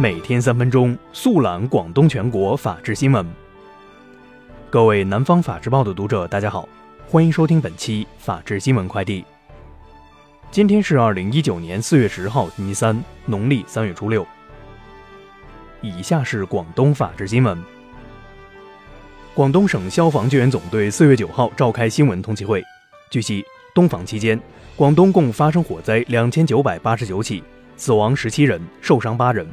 每天三分钟，速览广东全国法治新闻。各位南方法制报的读者，大家好，欢迎收听本期法治新闻快递。今天是二零一九年四月十号，星期三，农历三月初六。以下是广东法治新闻。广东省消防救援总队四月九号召开新闻通气会。据悉，冬防期间，广东共发生火灾两千九百八十九起，死亡十七人，受伤八人。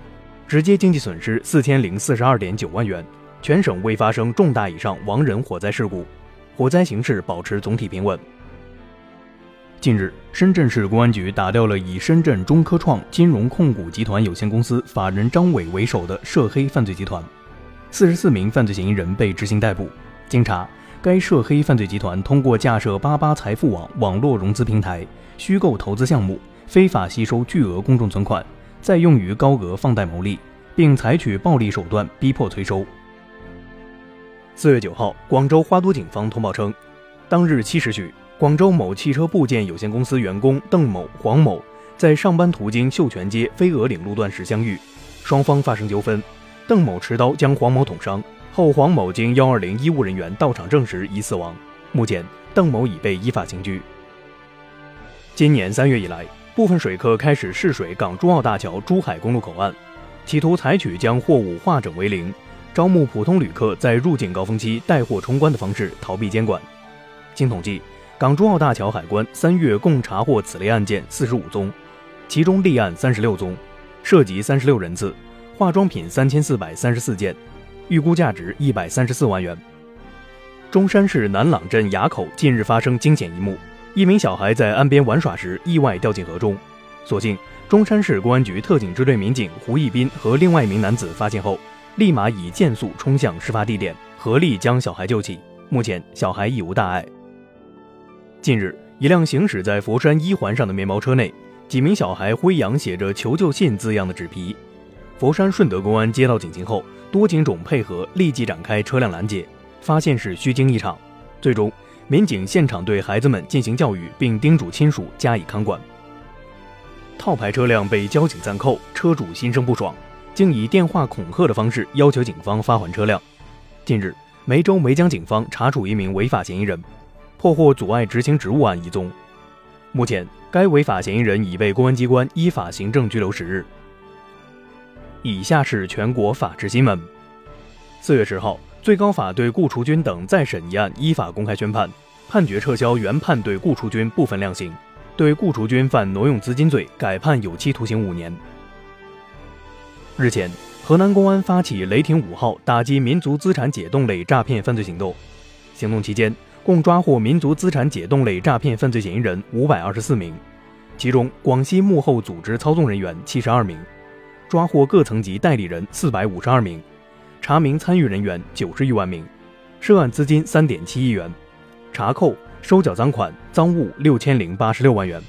直接经济损失四千零四十二点九万元，全省未发生重大以上亡人火灾事故，火灾形势保持总体平稳。近日，深圳市公安局打掉了以深圳中科创金融控股集团有限公司法人张伟为首的涉黑犯罪集团，四十四名犯罪嫌疑人被执行逮捕。经查，该涉黑犯罪集团通过架设八八财富网网络融资平台，虚构投资项目，非法吸收巨额公众存款。再用于高额放贷牟利，并采取暴力手段逼迫催收。四月九号，广州花都警方通报称，当日七时许，广州某汽车部件有限公司员工邓某、黄某在上班途经秀泉街飞鹅岭路段时相遇，双方发生纠纷，邓某持刀将黄某捅伤后，黄某经幺二零医务人员到场证实已死亡。目前，邓某已被依法刑拘。今年三月以来。部分水客开始试水港珠澳大桥珠海公路口岸，企图采取将货物化整为零，招募普通旅客在入境高峰期带货冲关的方式逃避监管。经统计，港珠澳大桥海关三月共查获此类案件四十五宗，其中立案三十六宗，涉及三十六人次，化妆品三千四百三十四件，预估价值一百三十四万元。中山市南朗镇垭口近日发生惊险一幕。一名小孩在岸边玩耍时意外掉进河中，所幸中山市公安局特警支队民警胡义斌和另外一名男子发现后，立马以箭速冲向事发地点，合力将小孩救起。目前小孩已无大碍。近日，一辆行驶在佛山一环上的面包车内，几名小孩挥扬写着“求救信”字样的纸皮。佛山顺德公安接到警情后，多警种配合，立即展开车辆拦截，发现是虚惊一场，最终。民警现场对孩子们进行教育，并叮嘱亲属加以看管。套牌车辆被交警暂扣，车主心生不爽，竟以电话恐吓的方式要求警方发还车辆。近日，梅州梅江警方查处一名违法嫌疑人，破获阻碍执行职务案一宗。目前，该违法嫌疑人已被公安机关依法行政拘留十日。以下是全国法制新闻。四月十号。最高法对顾雏军等再审一案依法公开宣判，判决撤销原判对顾雏军部分量刑，对顾雏军犯挪用资金罪改判有期徒刑五年。日前，河南公安发起“雷霆五号”打击民族资产解冻类诈骗犯罪行动，行动期间共抓获民族资产解冻类诈骗犯罪嫌疑人五百二十四名，其中广西幕后组织操纵人员七十二名，抓获各层级代理人四百五十二名。查明参与人员九十余万名，涉案资金三点七亿元，查扣收缴赃款赃物六千零八十六万元。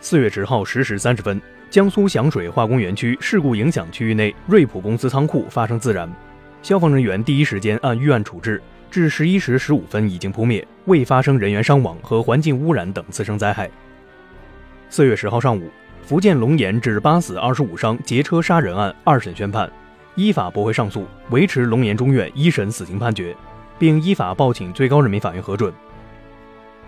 四月十号十时三十分，江苏响水化工园区事故影响区域内瑞普公司仓库发生自燃，消防人员第一时间按预案处置，至十一时十五分已经扑灭，未发生人员伤亡和环境污染等次生灾害。四月十号上午，福建龙岩致八死二十五伤劫车杀人案二审宣判。依法驳回上诉，维持龙岩中院一审死刑判决，并依法报请最高人民法院核准。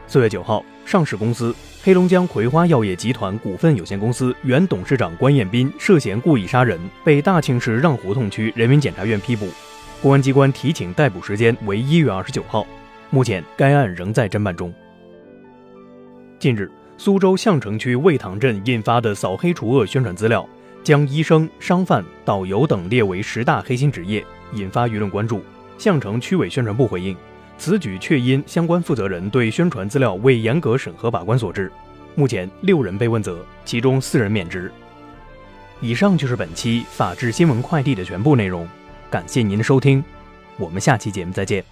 四月九号，上市公司黑龙江葵花药业集团股份有限公司原董事长关彦斌涉嫌故意杀人，被大庆市让胡同区人民检察院批捕，公安机关提请逮捕时间为一月二十九号。目前，该案仍在侦办中。近日，苏州相城区魏塘镇印发的扫黑除恶宣传资料。将医生、商贩、导游等列为十大黑心职业，引发舆论关注。相城区委宣传部回应，此举确因相关负责人对宣传资料未严格审核把关所致。目前六人被问责，其中四人免职。以上就是本期法治新闻快递的全部内容，感谢您的收听，我们下期节目再见。